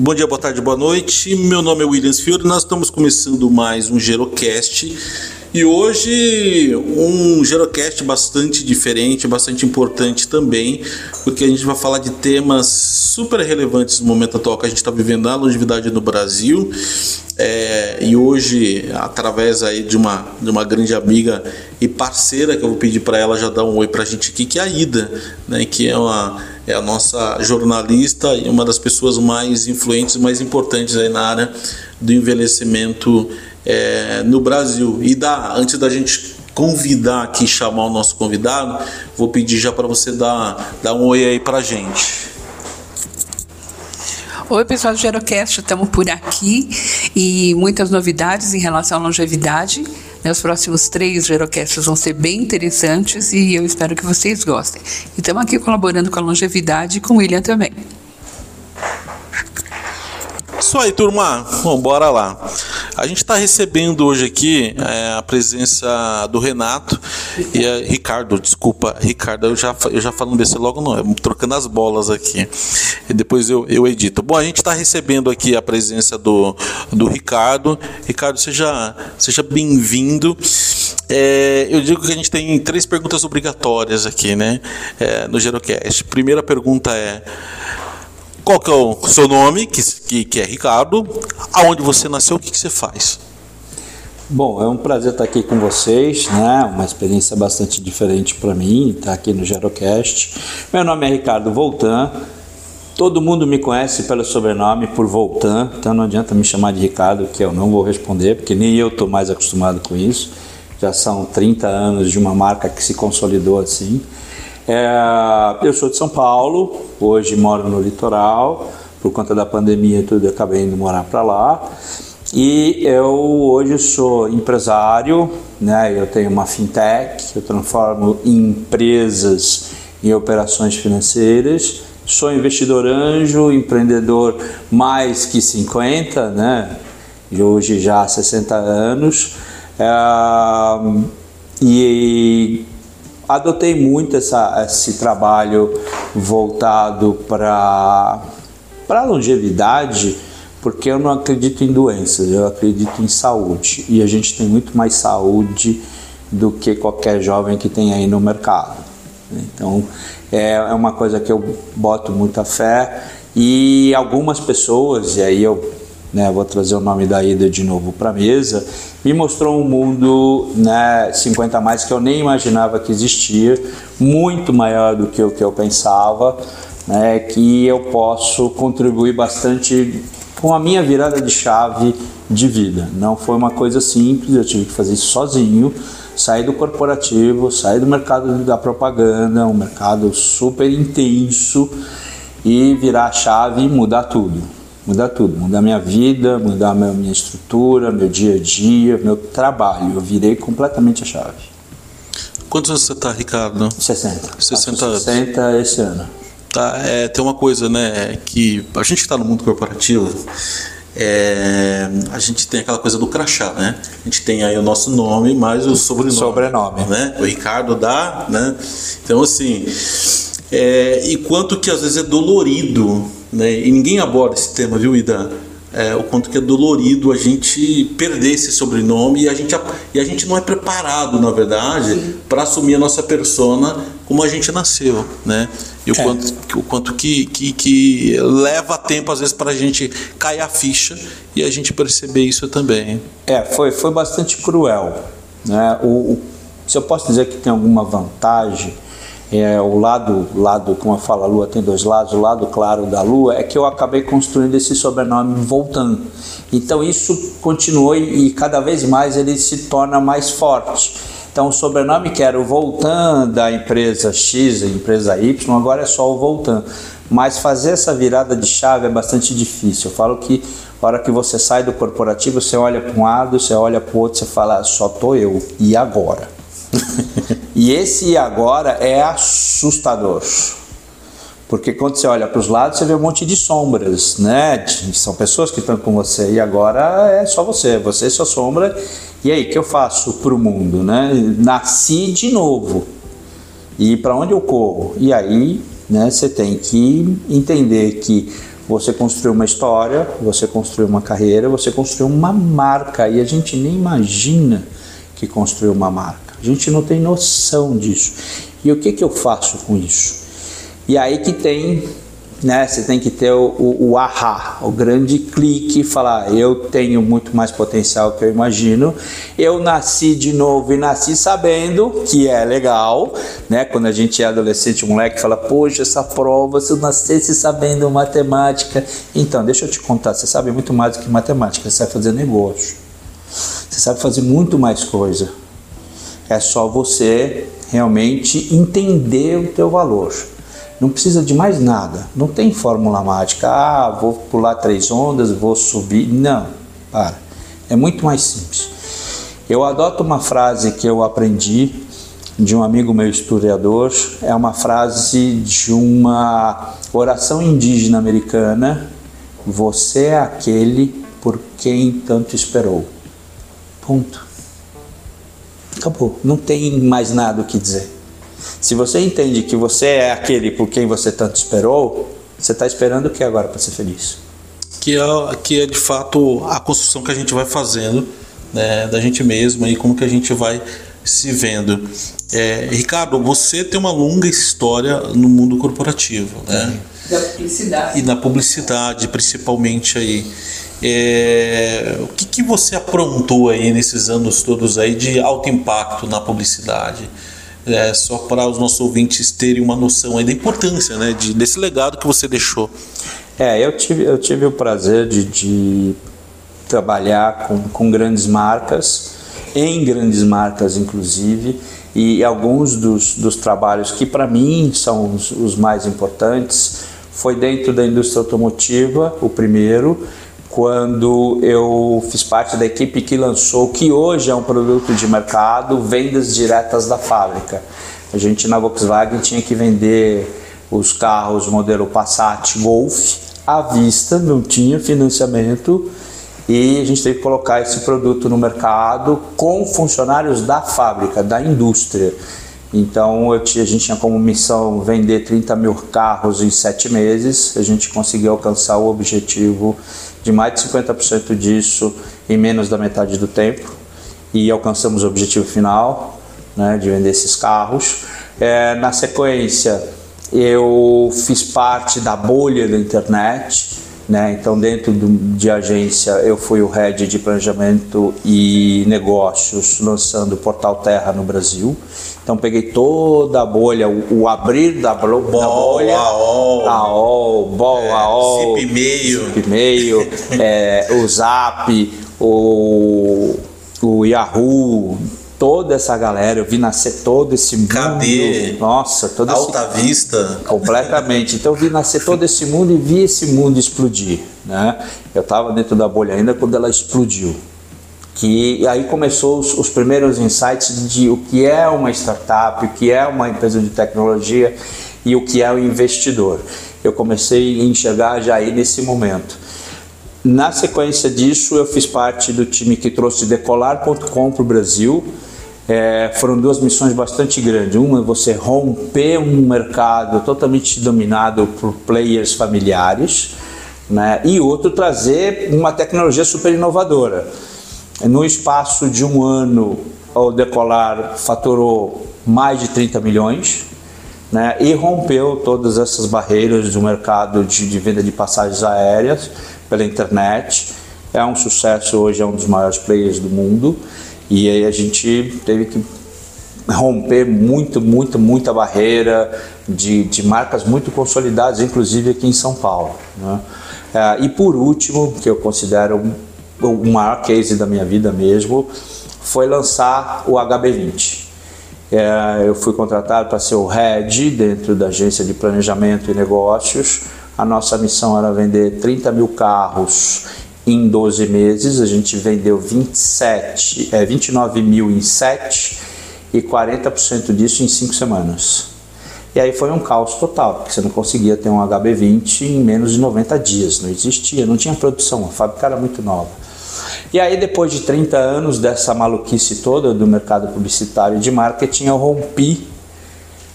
Bom dia, boa tarde, boa noite. Meu nome é Williams Fiore. Nós estamos começando mais um Gerocast. E hoje um Gerocast bastante diferente, bastante importante também, porque a gente vai falar de temas super relevantes no momento atual que a gente está vivendo a longevidade no Brasil. É, e hoje, através aí de uma, de uma grande amiga e parceira, que eu vou pedir para ela já dar um oi para a gente aqui, que é a Ida, né, que é uma é a nossa jornalista e uma das pessoas mais influentes, mais importantes aí na área do envelhecimento é, no Brasil. E dá, antes da gente convidar aqui, chamar o nosso convidado, vou pedir já para você dar, dar um oi aí para gente. Oi, pessoal do Gerocast, estamos por aqui e muitas novidades em relação à longevidade. Né, os próximos três Gerocasts vão ser bem interessantes e eu espero que vocês gostem. E estamos aqui colaborando com a longevidade e com o William também. Isso aí, turma. Bom, bora lá. A gente está recebendo hoje aqui é, a presença do Renato e a Ricardo, desculpa, Ricardo, eu já, eu já falo desse logo não, trocando as bolas aqui. E depois eu, eu edito. Bom, a gente está recebendo aqui a presença do, do Ricardo. Ricardo, seja, seja bem-vindo. É, eu digo que a gente tem três perguntas obrigatórias aqui, né? É, no Gerocast. Primeira pergunta é qual que é o seu nome, que, que, que é Ricardo, aonde você nasceu, o que, que você faz? Bom, é um prazer estar aqui com vocês, né? Uma experiência bastante diferente para mim, estar aqui no Gerocast. Meu nome é Ricardo Voltan. Todo mundo me conhece pelo sobrenome por Voltan, então não adianta me chamar de Ricardo, que eu não vou responder, porque nem eu estou mais acostumado com isso. Já são 30 anos de uma marca que se consolidou assim. É, eu sou de São Paulo, hoje moro no litoral, por conta da pandemia e tudo, eu acabei indo morar para lá. E eu hoje sou empresário, né? eu tenho uma fintech, eu transformo empresas em operações financeiras. Sou investidor anjo, empreendedor mais que 50, né? de hoje já há 60 anos. É, e adotei muito essa, esse trabalho voltado para a longevidade, porque eu não acredito em doenças, eu acredito em saúde. E a gente tem muito mais saúde do que qualquer jovem que tem aí no mercado. Então, é, é uma coisa que eu boto muita fé e algumas pessoas, e aí eu né, vou trazer o nome da Ida de novo para a mesa, me mostrou um mundo né, 50 a mais que eu nem imaginava que existia, muito maior do que o que eu pensava, né, que eu posso contribuir bastante com a minha virada de chave de vida. Não foi uma coisa simples, eu tive que fazer isso sozinho, sair do corporativo, sair do mercado da propaganda, um mercado super intenso e virar a chave e mudar tudo mudar tudo, mudar minha vida, mudar minha, minha estrutura, meu dia a dia, meu trabalho. Eu virei completamente a chave. Quantos anos você está, Ricardo? 60. 60 anos. 60 esse ano. Tá, é, tem uma coisa, né, que a gente que está no mundo corporativo, é, a gente tem aquela coisa do crachá, né? A gente tem aí o nosso nome, mais o sobrenome. Sobrenome. Né? O Ricardo dá, né? Então, assim, é, e quanto que às vezes é dolorido né? E ninguém aborda esse tema, viu, Ida? É, o quanto que é dolorido a gente perder esse sobrenome e a gente, e a gente não é preparado, na verdade, para assumir a nossa persona como a gente nasceu, né? E o é. quanto, o quanto que, que, que leva tempo, às vezes, para a gente cair a ficha e a gente perceber isso também. É, foi, foi bastante cruel. Né? O, o, se eu posso dizer que tem alguma vantagem é, o lado, lado, como eu falo, a lua tem dois lados, o lado claro da lua, é que eu acabei construindo esse sobrenome voltando. Então isso continuou e cada vez mais ele se torna mais forte. Então o sobrenome que era o Voltan da empresa X, empresa Y, agora é só o Voltan. Mas fazer essa virada de chave é bastante difícil. Eu falo que a hora que você sai do corporativo, você olha para um lado, você olha para o outro, você fala, só tô eu. E agora? e esse agora é assustador. Porque quando você olha para os lados, você vê um monte de sombras, né? São pessoas que estão com você e agora é só você, você é sua sombra. E aí, o que eu faço para o mundo, né? Nasci de novo. E para onde eu corro? E aí, né, você tem que entender que você construiu uma história, você construiu uma carreira, você construiu uma marca e a gente nem imagina que construiu uma marca. A gente não tem noção disso. E o que, que eu faço com isso? E aí que tem né? Você tem que ter o, o, o ahá, o grande clique, falar eu tenho muito mais potencial que eu imagino. Eu nasci de novo e nasci sabendo que é legal, né? Quando a gente é adolescente, moleque fala, poxa, essa prova, se eu nascesse sabendo matemática. Então, deixa eu te contar, você sabe muito mais do que matemática, você sabe fazer negócio. Você sabe fazer muito mais coisa. É só você realmente entender o teu valor. Não precisa de mais nada. Não tem fórmula mágica. Ah, vou pular três ondas, vou subir. Não, para. É muito mais simples. Eu adoto uma frase que eu aprendi de um amigo meu historiador. É uma frase de uma oração indígena americana. Você é aquele por quem tanto esperou. Ponto. Acabou. Não tem mais nada o que dizer. Se você entende que você é aquele por quem você tanto esperou, você está esperando o que agora para ser feliz? Que é, que é de fato a construção que a gente vai fazendo né, da gente mesmo e como que a gente vai se vendo. É, Ricardo, você tem uma longa história no mundo corporativo, né? Da publicidade. E na publicidade, principalmente aí. É, o que, que você aprontou aí nesses anos todos aí de alto impacto na publicidade? é, só para os nossos ouvintes terem uma noção aí da importância né, de, desse legado que você deixou. É, eu tive, eu tive o prazer de, de trabalhar com, com grandes marcas, em grandes marcas inclusive, e alguns dos, dos trabalhos que para mim são os, os mais importantes foi dentro da indústria automotiva, o primeiro, quando eu fiz parte da equipe que lançou que hoje é um produto de mercado, vendas diretas da fábrica. A gente na Volkswagen tinha que vender os carros modelo Passat Golf à vista, não tinha financiamento e a gente teve que colocar esse produto no mercado com funcionários da fábrica, da indústria. Então a gente tinha como missão vender 30 mil carros em sete meses, a gente conseguiu alcançar o objetivo de mais de 50% disso em menos da metade do tempo. E alcançamos o objetivo final né, de vender esses carros. É, na sequência, eu fiz parte da bolha da internet, né? Então, dentro do, de agência, eu fui o head de planejamento e negócios lançando o Portal Terra no Brasil. Então, peguei toda a bolha, o, o abrir da, bol, Bol, da bolha, AOL, AOL, Bol, é, AOL, Zip Mail, Zip Mail é, o Zap, o, o Yahoo, toda essa galera, eu vi nascer todo esse mundo. Cadê? Nossa, todo Alta esse... Vista. Completamente. Então eu vi nascer todo esse mundo e vi esse mundo explodir. Né? Eu estava dentro da bolha ainda quando ela explodiu. Que, e aí começou os, os primeiros insights de o que é uma startup, o que é uma empresa de tecnologia e o que é o investidor. Eu comecei a enxergar já aí nesse momento. Na sequência disso, eu fiz parte do time que trouxe Decolar.com para o Brasil. É, foram duas missões bastante grandes. Uma é você romper um mercado totalmente dominado por players familiares, né? e outro trazer uma tecnologia super inovadora. No espaço de um ano, o Decolar faturou mais de 30 milhões né? e rompeu todas essas barreiras do mercado de, de venda de passagens aéreas pela internet. É um sucesso hoje, é um dos maiores players do mundo. E aí a gente teve que romper muito, muito, muita barreira de, de marcas muito consolidadas, inclusive aqui em São Paulo. Né? É, e por último, que eu considero o maior case da minha vida mesmo, foi lançar o HB20. É, eu fui contratado para ser o head dentro da agência de planejamento e negócios. A nossa missão era vender 30 mil carros em 12 meses, a gente vendeu 27, é, 29 mil em 7 e 40% disso em 5 semanas. E aí foi um caos total, porque você não conseguia ter um HB20 em menos de 90 dias, não existia, não tinha produção, a fábrica era muito nova. E aí depois de 30 anos dessa maluquice toda do mercado publicitário e de marketing, eu rompi,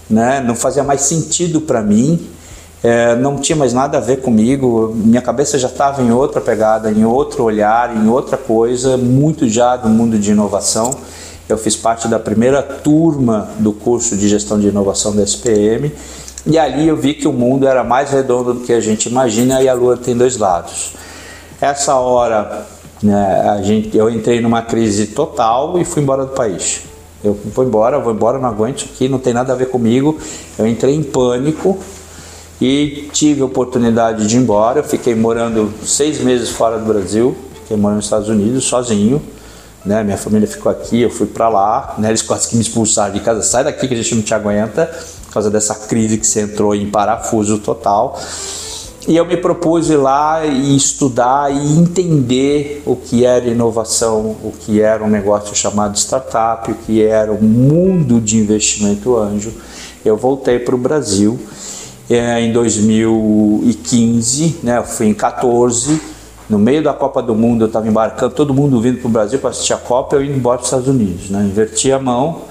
né? não fazia mais sentido para mim é, não tinha mais nada a ver comigo, minha cabeça já estava em outra pegada, em outro olhar, em outra coisa, muito já do mundo de inovação. Eu fiz parte da primeira turma do curso de gestão de inovação da SPM e ali eu vi que o mundo era mais redondo do que a gente imagina e a Lua tem dois lados. Essa hora, né, a gente, eu entrei numa crise total e fui embora do país. Eu vou embora, vou embora, não aguento aqui, não tem nada a ver comigo. Eu entrei em pânico e tive a oportunidade de ir embora. Eu fiquei morando seis meses fora do Brasil, fiquei morando nos Estados Unidos sozinho. Né? Minha família ficou aqui, eu fui para lá. Né? Eles quase que me expulsaram de casa. Sai daqui que a gente não te aguenta, por causa dessa crise que você entrou em parafuso total. E eu me propus ir lá e estudar e entender o que era inovação, o que era um negócio chamado startup, o que era o mundo de investimento anjo. Eu voltei para o Brasil é, em 2015, né, eu fui em 14, no meio da Copa do Mundo eu estava embarcando, todo mundo vindo para o Brasil para assistir a Copa, eu indo embora para os Estados Unidos, né, inverti a mão.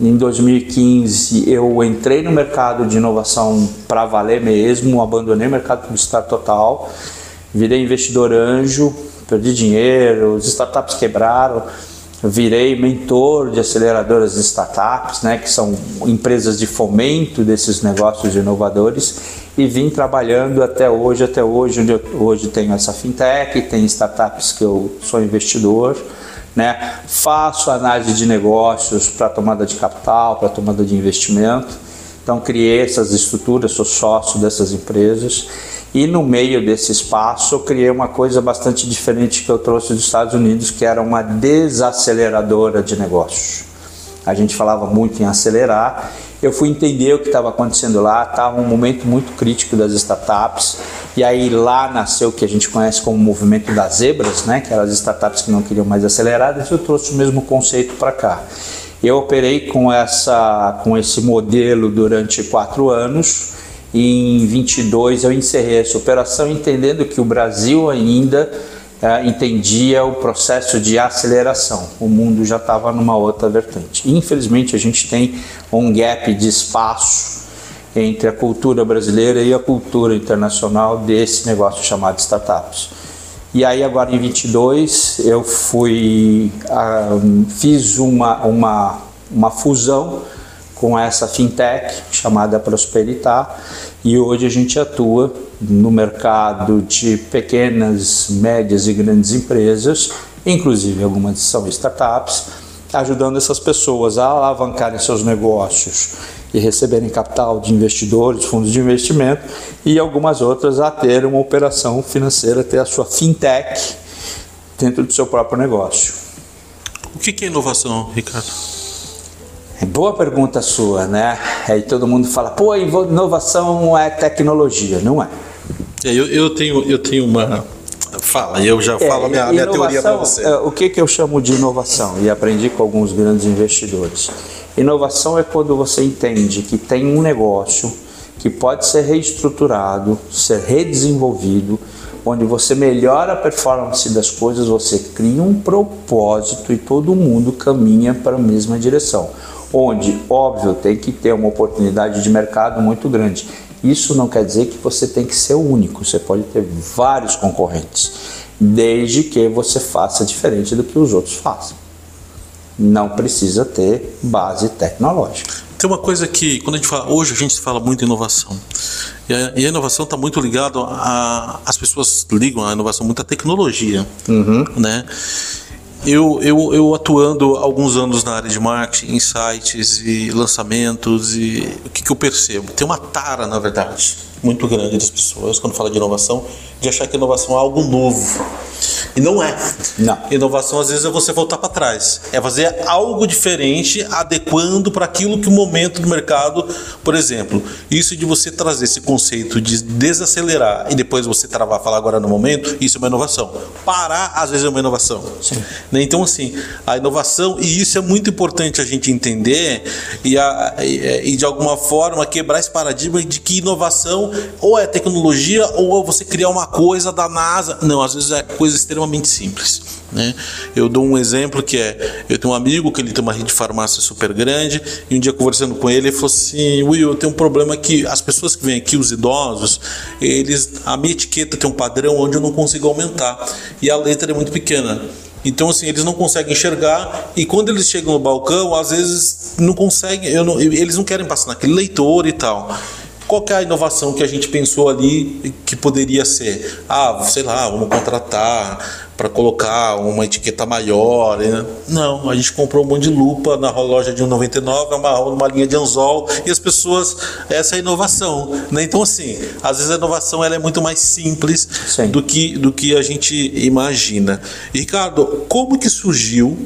Em 2015 eu entrei no mercado de inovação para valer mesmo, abandonei o mercado publicitário total, virei investidor anjo, perdi dinheiro, as startups quebraram, virei mentor de aceleradoras de startups, né, que são empresas de fomento desses negócios inovadores e vim trabalhando até hoje, até hoje, onde eu, hoje tenho essa fintech, tem startups que eu sou investidor, né, faço análise de negócios para tomada de capital, para tomada de investimento, então criei essas estruturas, sou sócio dessas empresas e no meio desse espaço eu criei uma coisa bastante diferente que eu trouxe dos Estados Unidos, que era uma desaceleradora de negócios. A gente falava muito em acelerar. Eu fui entender o que estava acontecendo lá, estava um momento muito crítico das startups. E aí lá nasceu o que a gente conhece como movimento das zebras, né? que eram as startups que não queriam mais acelerar, e eu trouxe o mesmo conceito para cá. Eu operei com, essa, com esse modelo durante quatro anos em 22 eu encerrei essa operação entendendo que o Brasil ainda uh, entendia o processo de aceleração. O mundo já estava numa outra vertente. Infelizmente a gente tem um gap de espaço entre a cultura brasileira e a cultura internacional desse negócio chamado startups. E aí agora em 22 eu fui uh, fiz uma, uma, uma fusão com essa fintech chamada Prosperitar e hoje a gente atua no mercado de pequenas, médias e grandes empresas, inclusive algumas são startups, ajudando essas pessoas a alavancarem seus negócios e receberem capital de investidores, fundos de investimento e algumas outras a ter uma operação financeira, ter a sua fintech dentro do seu próprio negócio. O que é inovação, Ricardo? Boa pergunta sua, né? Aí todo mundo fala, pô, inovação é tecnologia, não é? é eu, eu, tenho, eu tenho uma. Fala, eu já é, falo a minha, minha teoria para você. É, o que, que eu chamo de inovação? E aprendi com alguns grandes investidores. Inovação é quando você entende que tem um negócio que pode ser reestruturado, ser redesenvolvido, onde você melhora a performance das coisas, você cria um propósito e todo mundo caminha para a mesma direção onde, óbvio, tem que ter uma oportunidade de mercado muito grande. Isso não quer dizer que você tem que ser o único, você pode ter vários concorrentes, desde que você faça diferente do que os outros fazem. Não precisa ter base tecnológica. Tem uma coisa que, quando a gente fala, hoje a gente fala muito em inovação. E a, e a inovação está muito ligada a. As pessoas ligam a inovação muito à tecnologia. Uhum. Né? Eu, eu, eu atuando alguns anos na área de marketing, insights e lançamentos, e o que, que eu percebo? Tem uma tara, na verdade, muito grande das pessoas, quando fala de inovação, de achar que inovação é algo novo. E não é. Não. Inovação às vezes é você voltar para trás. É fazer algo diferente, adequando para aquilo que o momento do mercado, por exemplo, isso de você trazer esse conceito de desacelerar e depois você travar, falar agora no momento, isso é uma inovação. Parar às vezes é uma inovação. Sim. Né? Então assim, a inovação e isso é muito importante a gente entender e, a, e, e de alguma forma quebrar esse paradigma de que inovação ou é tecnologia ou é você criar uma coisa da NASA. Não, às vezes é coisa extremamente simples. Né? Eu dou um exemplo que é: eu tenho um amigo que ele tem uma rede de farmácia super grande, e um dia conversando com ele, ele falou assim: Will, eu tenho um problema que as pessoas que vêm aqui, os idosos, eles a minha etiqueta tem um padrão onde eu não consigo aumentar, e a letra é muito pequena. Então, assim, eles não conseguem enxergar e quando eles chegam no balcão, às vezes não conseguem, não, eles não querem passar naquele leitor e tal. Qual é a inovação que a gente pensou ali que poderia ser? Ah, sei lá, vamos contratar para colocar uma etiqueta maior. Né? Não, a gente comprou um monte de lupa na loja de 1,99, amarrou numa linha de anzol e as pessoas, essa é a inovação. Né? Então, assim, às vezes a inovação ela é muito mais simples do que, do que a gente imagina. Ricardo, como que surgiu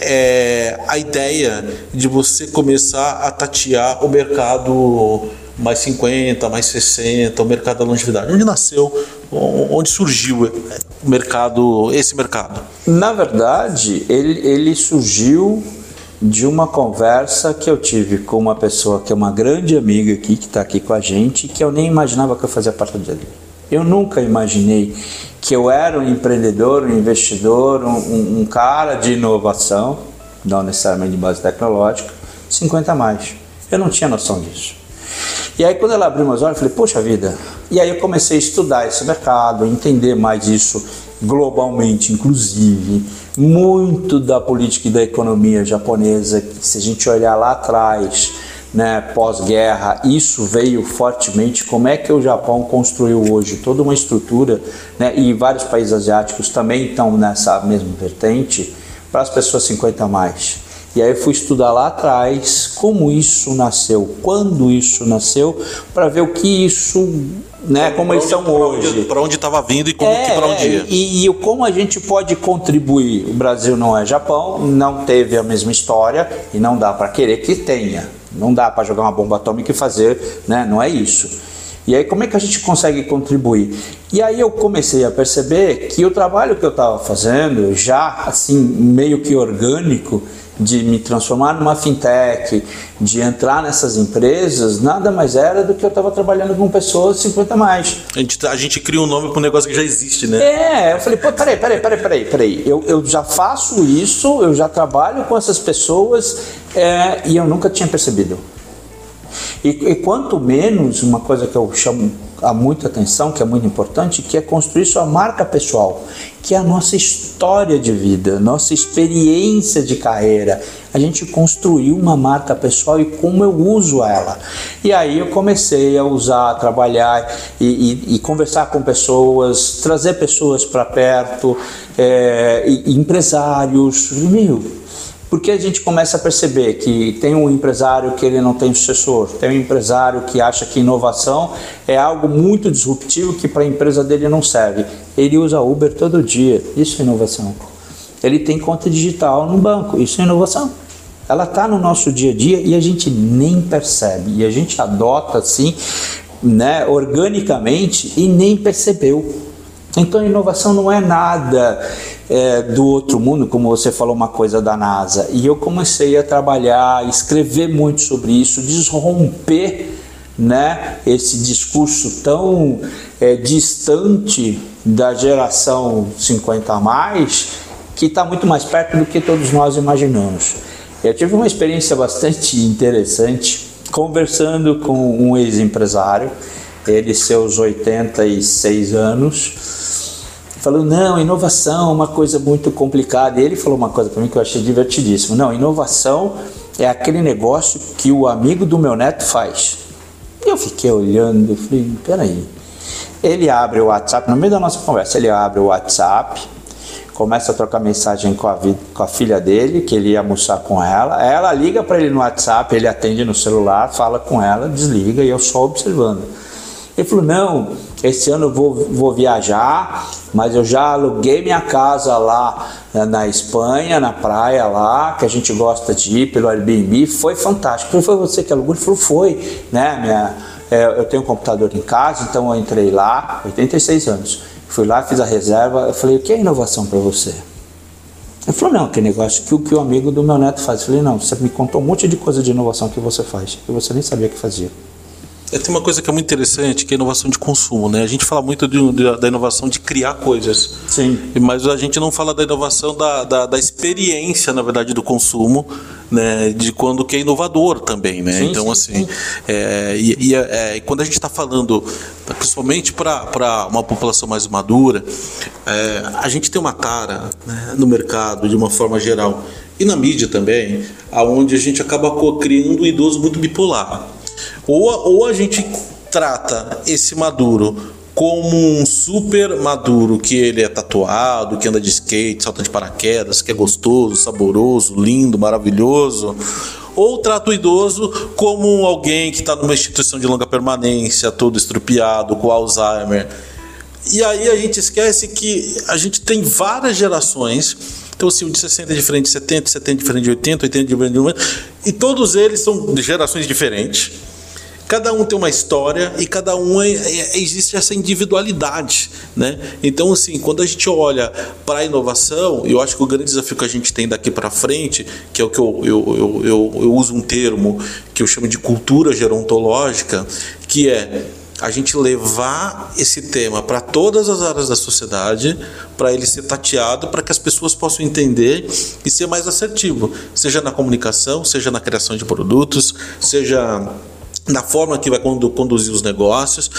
é, a ideia de você começar a tatear o mercado mais 50, mais 60, o mercado da longevidade? Onde nasceu, onde surgiu o mercado, esse mercado? Na verdade, ele, ele surgiu de uma conversa que eu tive com uma pessoa que é uma grande amiga aqui, que está aqui com a gente, que eu nem imaginava que eu fazia parte dele. Eu nunca imaginei que eu era um empreendedor, um investidor, um, um cara de inovação, não necessariamente de base tecnológica, 50 a mais. Eu não tinha noção disso. E aí quando ela abriu meus olhos, eu falei, poxa vida. E aí eu comecei a estudar esse mercado, entender mais isso globalmente, inclusive. Muito da política e da economia japonesa, se a gente olhar lá atrás, né, pós-guerra, isso veio fortemente. Como é que o Japão construiu hoje toda uma estrutura, né, e vários países asiáticos também estão nessa mesma vertente, para as pessoas 50 a mais. E aí eu fui estudar lá atrás como isso nasceu, quando isso nasceu, para ver o que isso, né, como eles são hoje. Para onde estava vindo e como é, que para onde ia. E, e como a gente pode contribuir. O Brasil não é Japão, não teve a mesma história e não dá para querer que tenha. Não dá para jogar uma bomba atômica e fazer, né, não é isso. E aí como é que a gente consegue contribuir? E aí eu comecei a perceber que o trabalho que eu estava fazendo, já assim meio que orgânico, de me transformar numa fintech, de entrar nessas empresas, nada mais era do que eu estava trabalhando com pessoas 50 mais. A gente, a gente cria um nome para um negócio que já existe, né? É, eu falei, pô, peraí, peraí, peraí, peraí, peraí. Eu, eu já faço isso, eu já trabalho com essas pessoas é, e eu nunca tinha percebido. E, e quanto menos, uma coisa que eu chamo a muita atenção, que é muito importante, que é construir sua marca pessoal, que é a nossa história de vida, nossa experiência de carreira. A gente construiu uma marca pessoal e como eu uso ela. E aí eu comecei a usar, a trabalhar e, e, e conversar com pessoas, trazer pessoas para perto, é, e, empresários. Meu, porque a gente começa a perceber que tem um empresário que ele não tem sucessor, tem um empresário que acha que inovação é algo muito disruptivo que para a empresa dele não serve. Ele usa Uber todo dia, isso é inovação. Ele tem conta digital no banco, isso é inovação. Ela está no nosso dia a dia e a gente nem percebe, e a gente adota assim, né, organicamente e nem percebeu. Então, inovação não é nada é, do outro mundo, como você falou uma coisa da NASA. E eu comecei a trabalhar, escrever muito sobre isso, desromper né, esse discurso tão é, distante da geração 50 a mais, que está muito mais perto do que todos nós imaginamos. Eu tive uma experiência bastante interessante conversando com um ex-empresário, ele seus 86 anos, falou: não, inovação é uma coisa muito complicada. E ele falou uma coisa para mim que eu achei divertidíssimo: não, inovação é aquele negócio que o amigo do meu neto faz. E eu fiquei olhando falei: peraí. Ele abre o WhatsApp, no meio da nossa conversa, ele abre o WhatsApp, começa a trocar mensagem com a, com a filha dele, que ele ia almoçar com ela. Ela liga para ele no WhatsApp, ele atende no celular, fala com ela, desliga e eu só observando. Ele falou: Não, esse ano eu vou, vou viajar, mas eu já aluguei minha casa lá né, na Espanha, na praia lá, que a gente gosta de ir pelo Airbnb. Foi fantástico. Foi você que alugou? Ele falou: Foi, né? Minha, é, eu tenho um computador em casa, então eu entrei lá, 86 anos. Fui lá, fiz a reserva. Eu falei: O que é inovação para você? Ele falou, não, que negócio que o que o amigo do meu neto faz. Eu falei, não, você me contou um monte de coisa de inovação que você faz, que você nem sabia que fazia. É, tem uma coisa que é muito interessante, que é a inovação de consumo, né? A gente fala muito de, de, da inovação de criar coisas. Sim. Mas a gente não fala da inovação da, da, da experiência, na verdade, do consumo, né? De quando que é inovador também, né? Sim, então, sim, assim, sim. é, e, e, é, quando a gente está falando, principalmente para uma população mais madura, é, a gente tem uma cara né, no mercado, de uma forma geral, e na mídia também, aonde a gente acaba criando um idoso muito bipolar. Ou, ou a gente trata esse maduro como um super maduro, que ele é tatuado, que anda de skate, salta de paraquedas, que é gostoso, saboroso, lindo, maravilhoso. Ou trata o idoso como alguém que está numa instituição de longa permanência, todo estrupiado, com Alzheimer. E aí a gente esquece que a gente tem várias gerações. Então, assim, o de 60 é diferente de 70, 70 é diferente de 80, 80 é diferente de 90. E todos eles são de gerações diferentes. Cada um tem uma história e cada um é, é, existe essa individualidade, né? Então, assim, quando a gente olha para a inovação, eu acho que o grande desafio que a gente tem daqui para frente, que é o que eu, eu, eu, eu, eu uso um termo que eu chamo de cultura gerontológica, que é a gente levar esse tema para todas as áreas da sociedade, para ele ser tateado, para que as pessoas possam entender e ser mais assertivo, seja na comunicação, seja na criação de produtos, seja na forma que vai conduzir os negócios.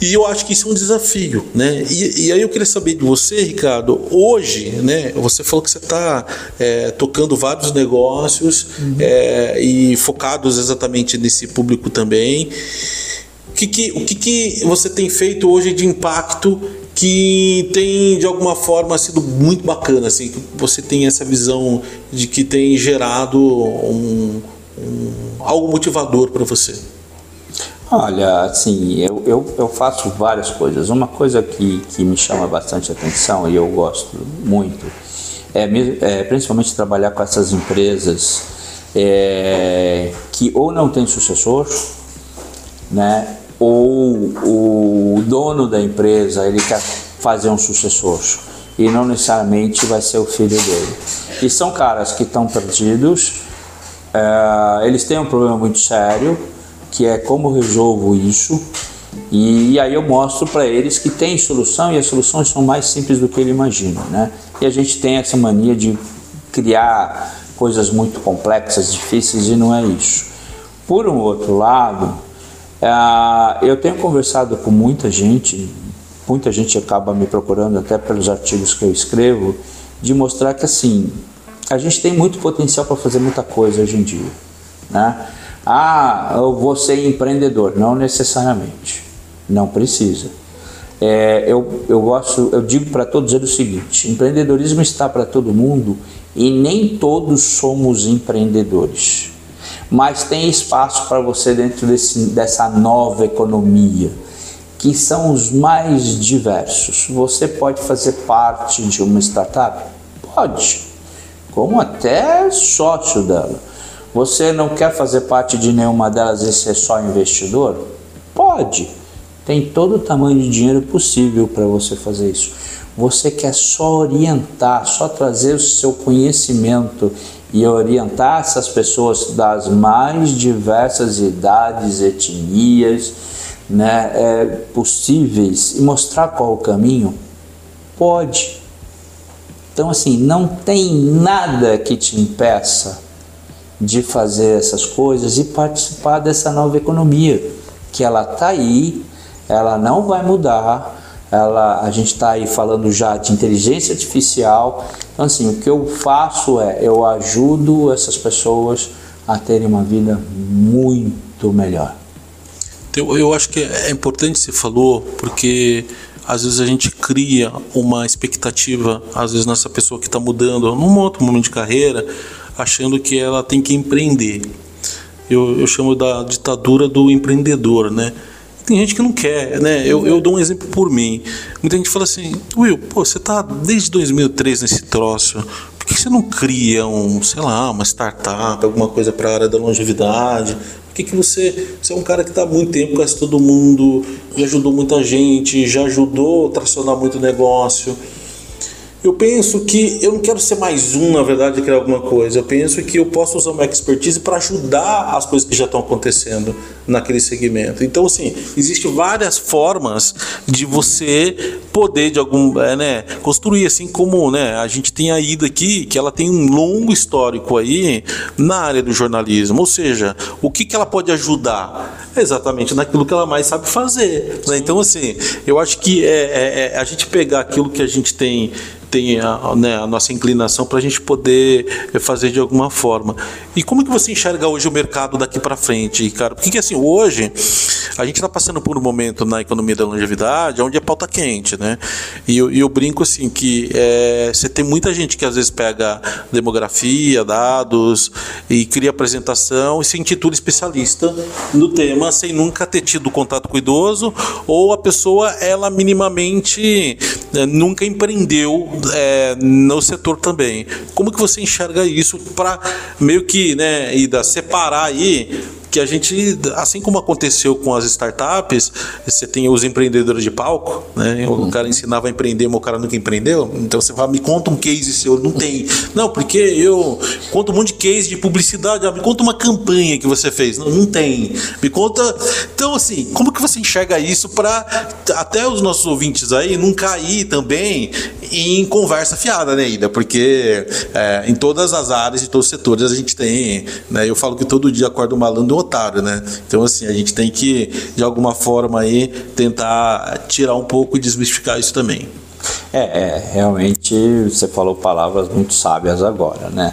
E eu acho que isso é um desafio, né? E, e aí eu queria saber de você, Ricardo, hoje, né? Você falou que você está é, tocando vários negócios uhum. é, e focados exatamente nesse público também. Que, que, o que, que você tem feito hoje de impacto que tem de alguma forma sido muito bacana, assim, que você tem essa visão de que tem gerado um, um algo motivador para você? Olha, assim, eu, eu, eu, faço várias coisas. Uma coisa que, que me chama bastante atenção e eu gosto muito é, é principalmente trabalhar com essas empresas é, que ou não tem sucessor, né, ou o dono da empresa ele quer fazer um sucessor e não necessariamente vai ser o filho dele. E são caras que estão perdidos é, eles têm um problema muito sério, que é como resolvo isso. E, aí eu mostro para eles que tem solução e as soluções são mais simples do que ele imagina, né? E a gente tem essa mania de criar coisas muito complexas, difíceis e não é isso. Por um outro lado, é, eu tenho conversado com muita gente, muita gente acaba me procurando até pelos artigos que eu escrevo, de mostrar que assim a gente tem muito potencial para fazer muita coisa hoje em dia. Né? Ah, eu vou ser empreendedor. Não necessariamente. Não precisa. É, eu, eu, gosto, eu digo para todos eles o seguinte: empreendedorismo está para todo mundo e nem todos somos empreendedores. Mas tem espaço para você dentro desse, dessa nova economia, que são os mais diversos. Você pode fazer parte de uma startup? Pode como até sócio dela. Você não quer fazer parte de nenhuma delas e ser só investidor? Pode. Tem todo o tamanho de dinheiro possível para você fazer isso. Você quer só orientar, só trazer o seu conhecimento e orientar essas pessoas das mais diversas idades, etnias, né, é, possíveis e mostrar qual o caminho? Pode. Então, assim, não tem nada que te impeça de fazer essas coisas e participar dessa nova economia, que ela está aí, ela não vai mudar. Ela, a gente está aí falando já de inteligência artificial. Então, assim, o que eu faço é eu ajudo essas pessoas a terem uma vida muito melhor. Eu, eu acho que é importante você falou, porque às vezes a gente cria uma expectativa, às vezes nessa pessoa que está mudando num outro momento de carreira, achando que ela tem que empreender. Eu, eu chamo da ditadura do empreendedor, né? Tem gente que não quer, né? Eu, eu dou um exemplo por mim. Muita gente fala assim, Will, pô, você está desde 2003 nesse troço, por que você não cria um, sei lá, uma startup, alguma coisa para a área da longevidade? Por que, que você, você é um cara que está há muito tempo, conhece todo mundo, já ajudou muita gente, já ajudou a tracionar muito negócio. Eu penso que eu não quero ser mais um, na verdade, de criar alguma coisa. Eu penso que eu posso usar uma expertise para ajudar as coisas que já estão acontecendo. Naquele segmento. Então, assim, existem várias formas de você poder, de algum, é, né, construir, assim como né, a gente tem a Ida aqui, que ela tem um longo histórico aí na área do jornalismo. Ou seja, o que, que ela pode ajudar? Exatamente naquilo que ela mais sabe fazer. Né? Então, assim, eu acho que é, é, é a gente pegar aquilo que a gente tem tem a, né, a nossa inclinação para a gente poder fazer de alguma forma. E como que você enxerga hoje o mercado daqui para frente, cara? Porque assim, hoje a gente está passando por um momento na economia da longevidade onde é pauta quente, né? E eu, eu brinco assim que é, você tem muita gente que às vezes pega demografia, dados e cria apresentação e se intitula especialista no tema sem nunca ter tido contato com o idoso ou a pessoa ela minimamente né, nunca empreendeu é, no setor também. Como que você enxerga isso para meio que, né, Ida, separar aí que a gente, assim como aconteceu com as startups, você tem os empreendedores de palco, né? O cara ensinava a empreender, mas o cara nunca empreendeu. Então você fala, me conta um case seu, não tem. Não, porque eu conto um monte de case de publicidade, ah, me conta uma campanha que você fez. Não, não tem. Me conta. Então, assim, como que você enxerga isso para até os nossos ouvintes aí não cair também em conversa fiada, né, Ida? Porque é, em todas as áreas, em todos os setores, a gente tem. Né, eu falo que todo dia acordo malandro otário, né? Então, assim, a gente tem que, de alguma forma, aí, tentar tirar um pouco e desmistificar isso também. É, é realmente você falou palavras muito sábias agora, né?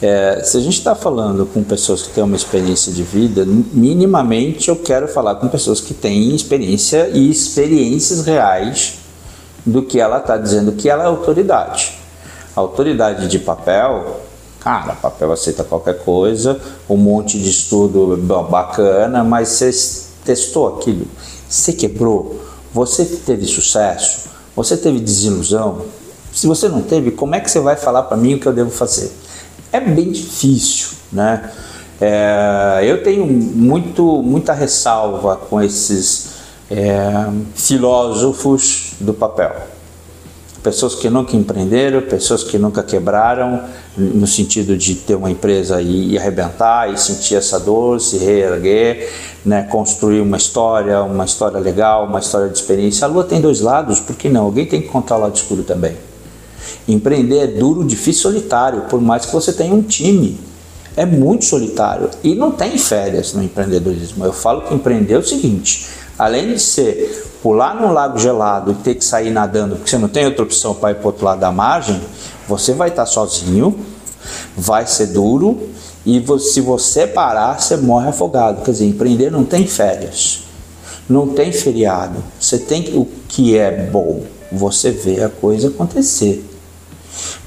É, se a gente está falando com pessoas que têm uma experiência de vida, minimamente eu quero falar com pessoas que têm experiência e experiências reais do que ela está dizendo que ela é autoridade. Autoridade de papel Cara, papel aceita qualquer coisa, um monte de estudo bacana, mas você testou aquilo, você quebrou, você teve sucesso, você teve desilusão. Se você não teve, como é que você vai falar para mim o que eu devo fazer? É bem difícil, né? É, eu tenho muito, muita ressalva com esses é, filósofos do papel pessoas que nunca empreenderam, pessoas que nunca quebraram, no sentido de ter uma empresa e, e arrebentar e sentir essa dor, se reerguer, né, construir uma história, uma história legal, uma história de experiência. A lua tem dois lados, por que não? Alguém tem que contar o lado escuro também. Empreender é duro, difícil, solitário, por mais que você tenha um time. É muito solitário e não tem férias no empreendedorismo. Eu falo que empreender é o seguinte: além de ser pular num lago gelado e ter que sair nadando, porque você não tem outra opção para ir para o outro lado da margem, você vai estar sozinho, vai ser duro e se você parar, você morre afogado. Quer dizer, empreender não tem férias, não tem feriado. Você tem o que é bom, você vê a coisa acontecer.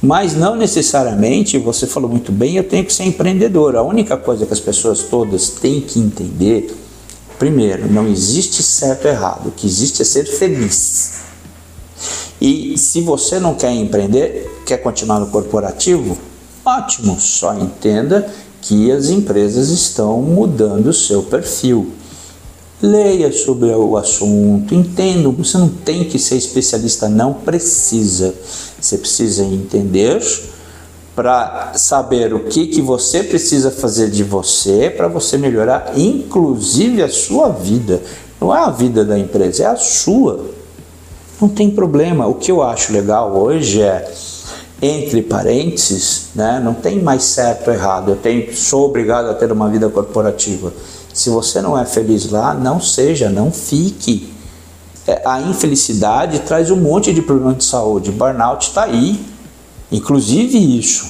Mas não necessariamente, você falou muito bem, eu tenho que ser empreendedor. A única coisa que as pessoas todas têm que entender Primeiro, não existe certo e errado. O que existe é ser feliz. E se você não quer empreender, quer continuar no corporativo, ótimo, só entenda que as empresas estão mudando o seu perfil. Leia sobre o assunto, entenda. Você não tem que ser especialista, não precisa. Você precisa entender para saber o que, que você precisa fazer de você para você melhorar, inclusive a sua vida. Não é a vida da empresa, é a sua. Não tem problema. O que eu acho legal hoje é, entre parênteses, né, não tem mais certo ou errado. Eu tenho, sou obrigado a ter uma vida corporativa. Se você não é feliz lá, não seja, não fique. É, a infelicidade traz um monte de problemas de saúde. Burnout está aí inclusive isso.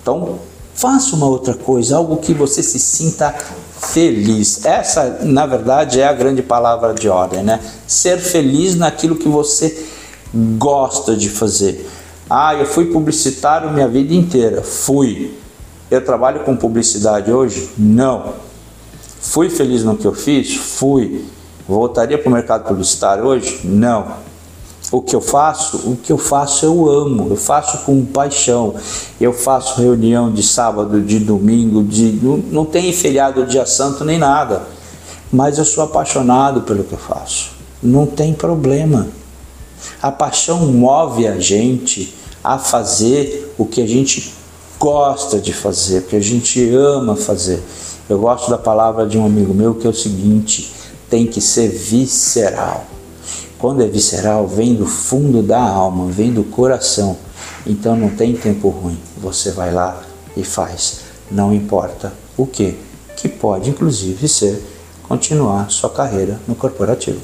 Então, faça uma outra coisa, algo que você se sinta feliz. Essa, na verdade, é a grande palavra de ordem, né? Ser feliz naquilo que você gosta de fazer. Ah, eu fui publicitário minha vida inteira. Fui. Eu trabalho com publicidade hoje? Não. Fui feliz no que eu fiz? Fui. Voltaria para o mercado publicitário hoje? Não o que eu faço, o que eu faço eu amo, eu faço com paixão. Eu faço reunião de sábado, de domingo, de não, não tem feriado dia santo nem nada. Mas eu sou apaixonado pelo que eu faço. Não tem problema. A paixão move a gente a fazer o que a gente gosta de fazer, o que a gente ama fazer. Eu gosto da palavra de um amigo meu que é o seguinte: tem que ser visceral. Quando é visceral, vem do fundo da alma, vem do coração. Então não tem tempo ruim. Você vai lá e faz. Não importa o que, que pode inclusive ser continuar sua carreira no corporativo.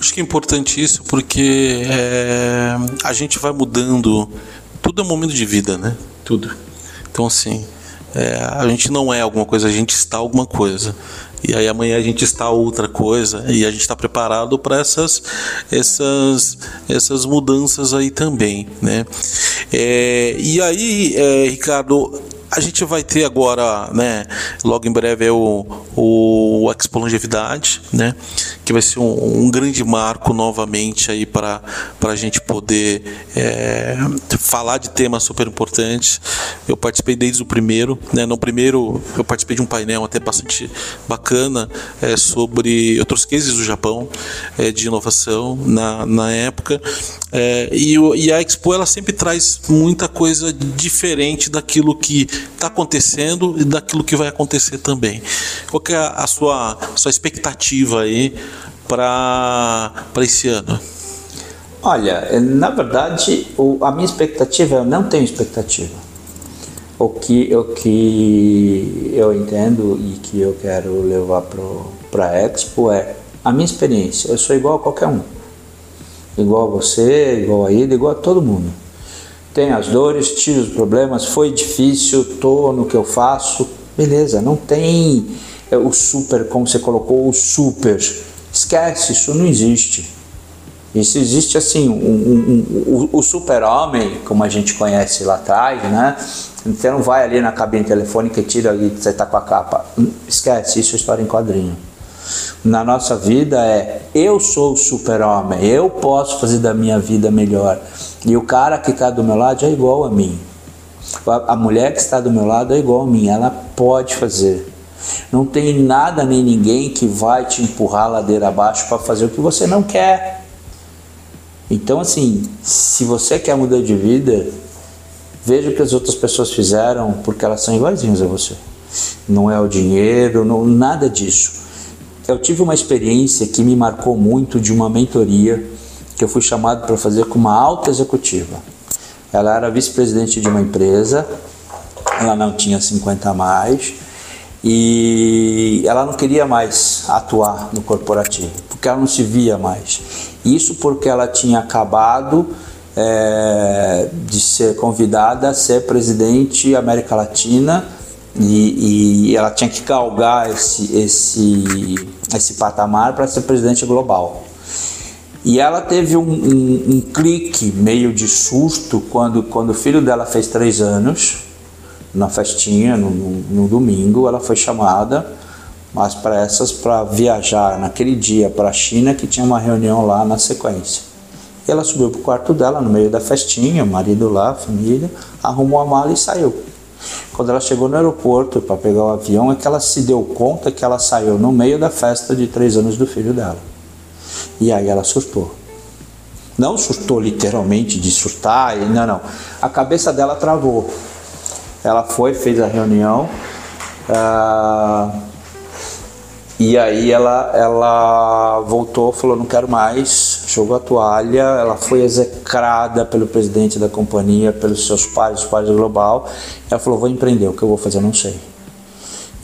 Acho que é importante isso porque é, a gente vai mudando. Tudo é um momento de vida, né? Tudo. Então, assim, é, a gente não é alguma coisa, a gente está alguma coisa. E aí amanhã a gente está outra coisa e a gente está preparado para essas, essas, essas mudanças aí também, né? É, e aí, é, Ricardo, a gente vai ter agora, né, logo em breve é o, o Expo Longevidade, né, que vai ser um, um grande marco novamente aí para a gente poder é, falar de temas super importantes. Eu participei desde o primeiro, né, no primeiro eu participei de um painel até bastante bacana é, sobre outros cases do Japão é, de inovação na, na época é, e, e a Expo ela sempre traz muita coisa diferente daquilo que está acontecendo e daquilo que vai acontecer também. Qual é a sua, sua expectativa aí para esse ano? Olha, na verdade, a minha expectativa, eu não tenho expectativa. O que, o que eu entendo e que eu quero levar para a Expo é a minha experiência. Eu sou igual a qualquer um. Igual a você, igual a ele, igual a todo mundo tem as dores, tira os problemas, foi difícil, tô no que eu faço, beleza, não tem é, o super, como você colocou, o super. Esquece, isso não existe. Isso existe assim, um, um, um, o super-homem, como a gente conhece lá atrás, né? Você não vai ali na cabine telefônica e tira ali, você tá com a capa. Esquece, isso é história em quadrinho. Na nossa vida é eu sou o super-homem, eu posso fazer da minha vida melhor. E o cara que está do meu lado é igual a mim. A mulher que está do meu lado é igual a mim, ela pode fazer. Não tem nada nem ninguém que vai te empurrar a ladeira abaixo para fazer o que você não quer. Então, assim, se você quer mudar de vida, veja o que as outras pessoas fizeram, porque elas são iguaizinhas a você. Não é o dinheiro, não, nada disso. Eu tive uma experiência que me marcou muito de uma mentoria que eu fui chamado para fazer com uma alta executiva. Ela era vice-presidente de uma empresa, ela não tinha 50 a mais e ela não queria mais atuar no corporativo, porque ela não se via mais. Isso porque ela tinha acabado é, de ser convidada a ser presidente América Latina e, e ela tinha que galgar esse, esse, esse patamar para ser presidente global. E ela teve um, um, um, clique meio de susto quando, quando o filho dela fez três anos, na festinha, no, no, domingo, ela foi chamada às pressas para viajar naquele dia para a China, que tinha uma reunião lá na sequência. E ela subiu para o quarto dela, no meio da festinha, o marido lá, a família, arrumou a mala e saiu. Quando ela chegou no aeroporto para pegar o avião, é que ela se deu conta que ela saiu no meio da festa de três anos do filho dela. E aí ela surtou. Não surtou literalmente de surtar, não, não. A cabeça dela travou. Ela foi, fez a reunião. Uh, e aí ela, ela voltou, falou, não quero mais, jogou a toalha, ela foi execrada pelo presidente da companhia, pelos seus pais, os pais do Global. Ela falou, vou empreender, o que eu vou fazer não sei.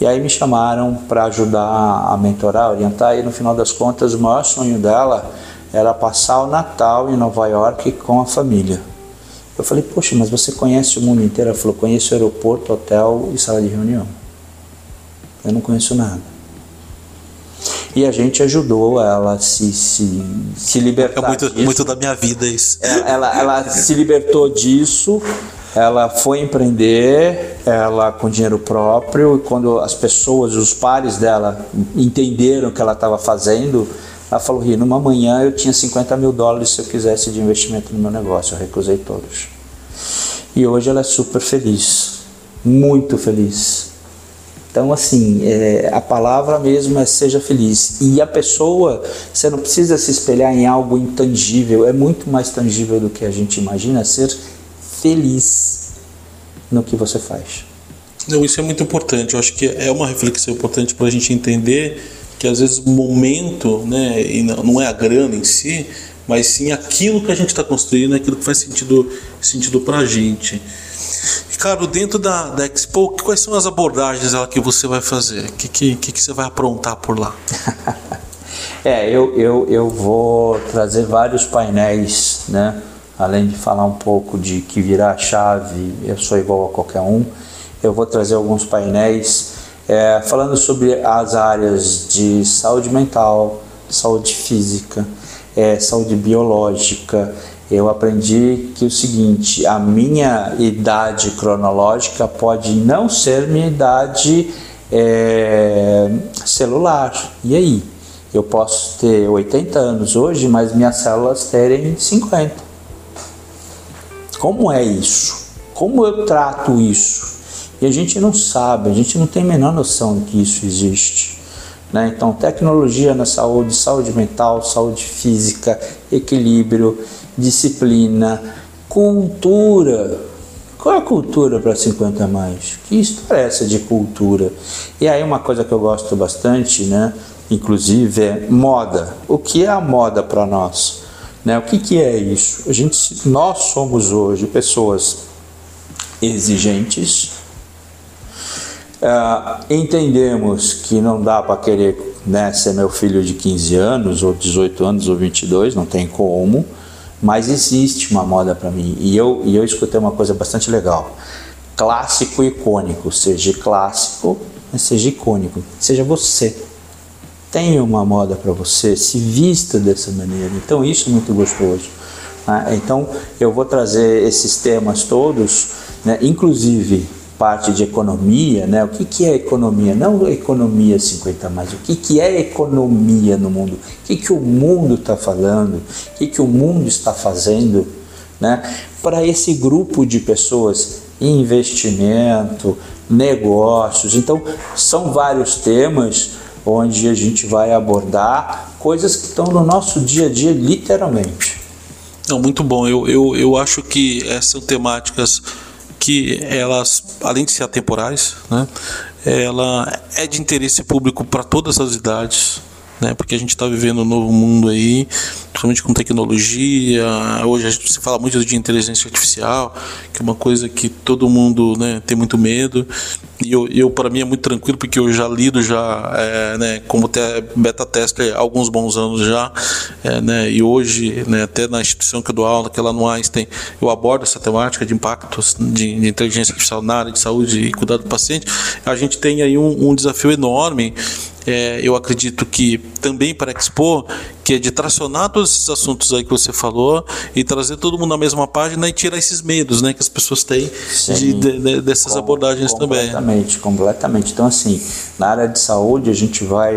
E aí me chamaram para ajudar a mentorar, orientar, e no final das contas o maior sonho dela era passar o Natal em Nova York com a família. Eu falei, poxa, mas você conhece o mundo inteiro? Ela falou, conheço aeroporto, hotel e sala de reunião. Eu não conheço nada. E a gente ajudou ela a se, se, se libertar. É muito, muito da minha vida isso. Ela, ela, ela se libertou disso ela foi empreender, ela com dinheiro próprio, e quando as pessoas, os pares dela entenderam o que ela estava fazendo, ela falou, Ri, numa manhã eu tinha 50 mil dólares se eu quisesse de investimento no meu negócio, eu recusei todos. E hoje ela é super feliz, muito feliz. Então, assim, é, a palavra mesmo é seja feliz. E a pessoa, você não precisa se espelhar em algo intangível, é muito mais tangível do que a gente imagina ser feliz no que você faz. Não, isso é muito importante. Eu acho que é uma reflexão importante para a gente entender que às vezes o momento, né, e não é a grana em si, mas sim aquilo que a gente está construindo, aquilo que faz sentido, sentido para a gente. Ricardo, dentro da, da Expo, quais são as abordagens ela que você vai fazer? O que, que, que, você vai aprontar por lá? é, eu, eu, eu vou trazer vários painéis, né? Além de falar um pouco de que virar a chave, eu sou igual a qualquer um, eu vou trazer alguns painéis é, falando sobre as áreas de saúde mental, saúde física, é, saúde biológica. Eu aprendi que o seguinte: a minha idade cronológica pode não ser minha idade é, celular. E aí? Eu posso ter 80 anos hoje, mas minhas células terem 50. Como é isso? Como eu trato isso? E a gente não sabe, a gente não tem a menor noção de que isso existe. Né? Então, tecnologia na saúde, saúde mental, saúde física, equilíbrio, disciplina, cultura. Qual é a cultura para 50 a mais? Que história é essa de cultura? E aí uma coisa que eu gosto bastante, né? inclusive, é moda. O que é a moda para nós? Né? O que, que é isso? A gente, nós somos hoje pessoas exigentes, Uh, entendemos que não dá para querer né, ser meu filho de 15 anos, ou 18 anos, ou 22, não tem como, mas existe uma moda para mim. E eu, e eu escutei uma coisa bastante legal: clássico e icônico. Seja clássico, mas seja icônico. Seja você. Tenha uma moda para você, se vista dessa maneira. Então, isso é muito gostoso. Né? Então, eu vou trazer esses temas todos, né, inclusive parte de economia, né? O que, que é economia? Não economia 50 mais, o que, que é economia no mundo? O que, que o mundo está falando? O que, que o mundo está fazendo? Né? Para esse grupo de pessoas, investimento, negócios. Então, são vários temas onde a gente vai abordar coisas que estão no nosso dia a dia, literalmente. Não, muito bom. Eu, eu, eu acho que essas temáticas que elas, além de ser atemporais, né, ela é de interesse público para todas as idades né? Porque a gente está vivendo um novo mundo aí, principalmente com tecnologia. Hoje a gente se fala muito de inteligência artificial, que é uma coisa que todo mundo, né, tem muito medo. E eu, eu para mim é muito tranquilo porque eu já lido já, é, né, como beta tester há alguns bons anos já, é, né, e hoje, né, até na instituição que eu dou aula, que é lá no Einstein, eu abordo essa temática de impactos de, de inteligência artificial na área de saúde e cuidado do paciente. A gente tem aí um, um desafio enorme é, eu acredito que também para a Expo, que é de tracionar todos esses assuntos aí que você falou e trazer todo mundo na mesma página e tirar esses medos né, que as pessoas têm de, de, de, dessas Com, abordagens completamente, também. Completamente, completamente. Então, assim, na área de saúde a gente vai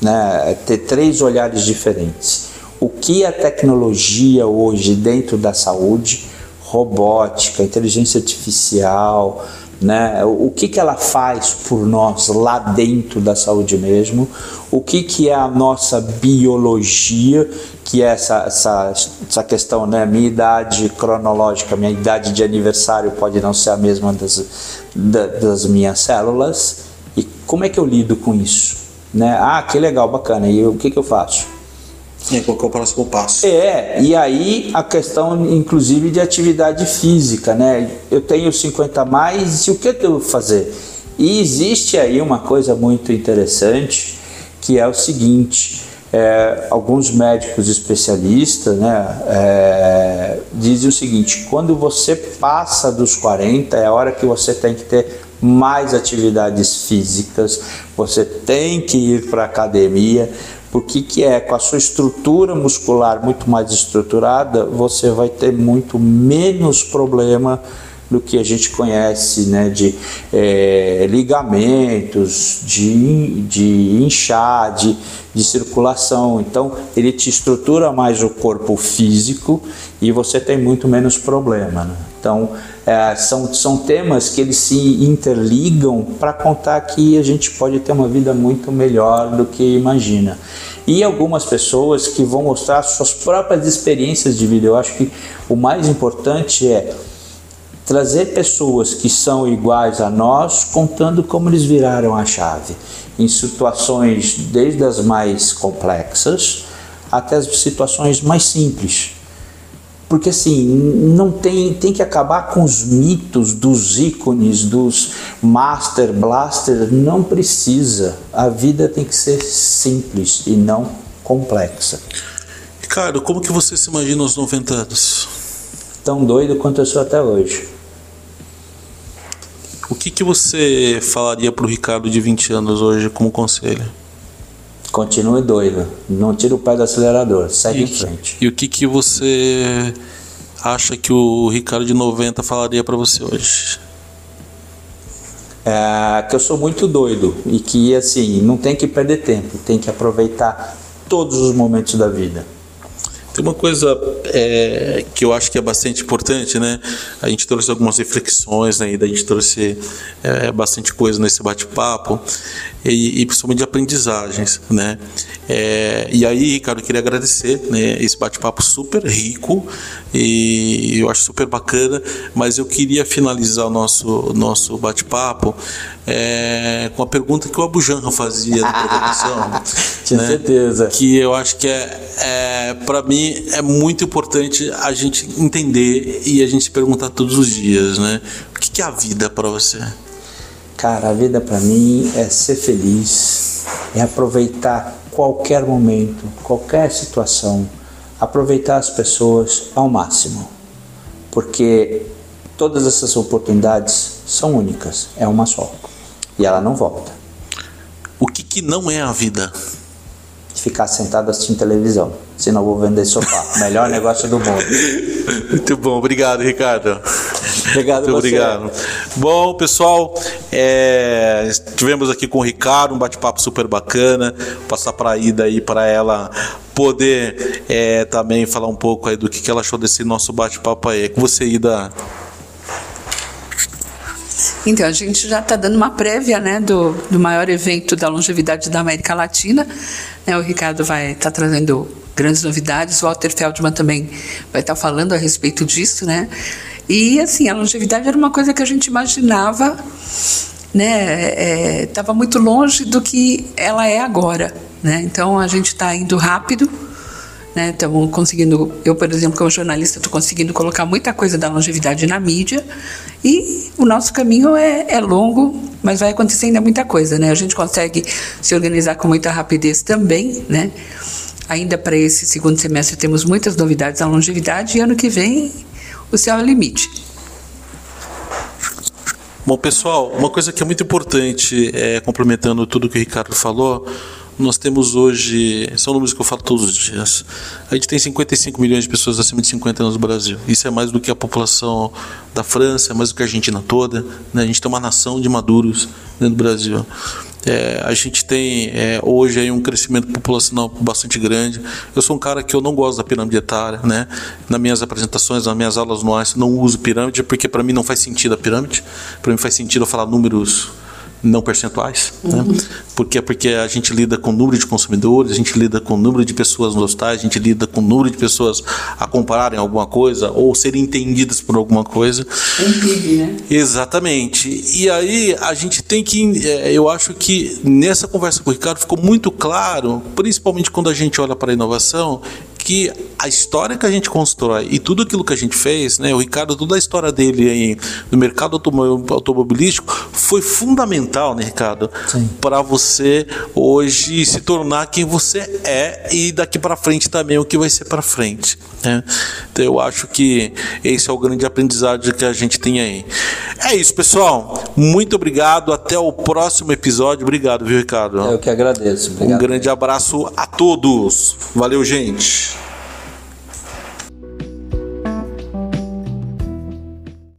né, ter três olhares diferentes. O que a tecnologia hoje dentro da saúde, robótica, inteligência artificial, né? O que, que ela faz por nós lá dentro da saúde mesmo, o que, que é a nossa biologia, que é essa, essa, essa questão, né? Minha idade cronológica, minha idade de aniversário pode não ser a mesma das, das minhas células, e como é que eu lido com isso? Né? Ah, que legal, bacana, e o que, que eu faço? É, qual é o próximo passo? É, e aí a questão, inclusive, de atividade física, né? Eu tenho 50 a mais e o que eu devo fazer? E existe aí uma coisa muito interessante que é o seguinte: é, alguns médicos especialistas né, é, dizem o seguinte: quando você passa dos 40, é a hora que você tem que ter mais atividades físicas, você tem que ir para a academia, porque que é com a sua estrutura muscular muito mais estruturada, você vai ter muito menos problema do que a gente conhece né, de é, ligamentos, de, de inchar, de, de circulação. Então, ele te estrutura mais o corpo físico e você tem muito menos problema. Né? Então, é, são, são temas que eles se interligam para contar que a gente pode ter uma vida muito melhor do que imagina. E algumas pessoas que vão mostrar suas próprias experiências de vida. Eu acho que o mais importante é trazer pessoas que são iguais a nós, contando como eles viraram a chave, em situações desde as mais complexas até as situações mais simples. Porque assim, não tem, tem que acabar com os mitos dos ícones, dos master blaster, não precisa. A vida tem que ser simples e não complexa. Ricardo, como que você se imagina aos 90 anos? Tão doido quanto eu sou até hoje. O que, que você falaria para o Ricardo de 20 anos hoje como conselho? Continue doido, não tira o pé do acelerador, segue e, em frente. E o que, que você acha que o Ricardo de 90 falaria para você hoje? É, que eu sou muito doido e que assim não tem que perder tempo, tem que aproveitar todos os momentos da vida. Tem uma coisa é, que eu acho que é bastante importante, né? A gente trouxe algumas reflexões, né? a gente trouxe é, bastante coisa nesse bate-papo e, e, principalmente de aprendizagens, né? É, e aí, Ricardo, eu queria agradecer né, esse bate-papo super rico e eu acho super bacana, mas eu queria finalizar o nosso, nosso bate-papo é, com a pergunta que o Abu Janra fazia na provocação. Tinha né? certeza. Que eu acho que é, é para mim é muito importante a gente entender e a gente se perguntar todos os dias, né? O que é a vida para você? Cara, a vida para mim é ser feliz, é aproveitar qualquer momento, qualquer situação, aproveitar as pessoas ao máximo, porque todas essas oportunidades são únicas, é uma só e ela não volta. O que, que não é a vida? Ficar sentado assistindo televisão, senão vou vender sofá. Melhor negócio do mundo. Muito bom, obrigado, Ricardo. Obrigado, Muito obrigado. Bom, pessoal, é, estivemos aqui com o Ricardo, um bate-papo super bacana. Vou passar para a Ida aí para ela poder é, também falar um pouco aí do que, que ela achou desse nosso bate-papo aí. É com você, Ida. Então, a gente já está dando uma prévia né, do, do maior evento da longevidade da América Latina. Né, o Ricardo vai estar tá trazendo grandes novidades, o Walter Feldman também vai estar tá falando a respeito disso, né? E assim, a longevidade era uma coisa que a gente imaginava, né? Estava é, muito longe do que ela é agora, né? Então a gente está indo rápido, né? Estamos conseguindo, eu por exemplo, como jornalista, estou conseguindo colocar muita coisa da longevidade na mídia e o nosso caminho é, é longo, mas vai acontecer ainda muita coisa, né? A gente consegue se organizar com muita rapidez também, né? Ainda para esse segundo semestre temos muitas novidades na longevidade e ano que vem o céu é o limite. Bom, pessoal, uma coisa que é muito importante, é, complementando tudo que o Ricardo falou, nós temos hoje, são números que eu falo todos os dias, a gente tem 55 milhões de pessoas acima de 50 anos no Brasil. Isso é mais do que a população da França, é mais do que a Argentina toda. Né? A gente tem uma nação de maduros dentro do Brasil. É, a gente tem é, hoje aí um crescimento populacional bastante grande. Eu sou um cara que eu não gosto da pirâmide etária, né? Nas minhas apresentações, nas minhas aulas anuais, não uso pirâmide porque para mim não faz sentido a pirâmide. Para mim faz sentido eu falar números não percentuais, né? uhum. né? porque porque a gente lida com número de consumidores, a gente lida com número de pessoas nos hospitais, a gente lida com número de pessoas a compararem alguma coisa ou serem entendidas por alguma coisa. Entendi, né? Exatamente. E aí a gente tem que, é, eu acho que nessa conversa com o Ricardo ficou muito claro, principalmente quando a gente olha para a inovação, que a história que a gente constrói e tudo aquilo que a gente fez, né, o Ricardo, toda a história dele aí no mercado automobilístico foi fundamental, né, Ricardo, para você hoje se tornar quem você é e daqui para frente também o que vai ser para frente. Né? Então eu acho que esse é o grande aprendizado que a gente tem aí. É isso, pessoal. Muito obrigado. Até o próximo episódio. Obrigado, viu, Ricardo? Eu que agradeço. Obrigado. Um grande abraço a todos. Valeu, gente.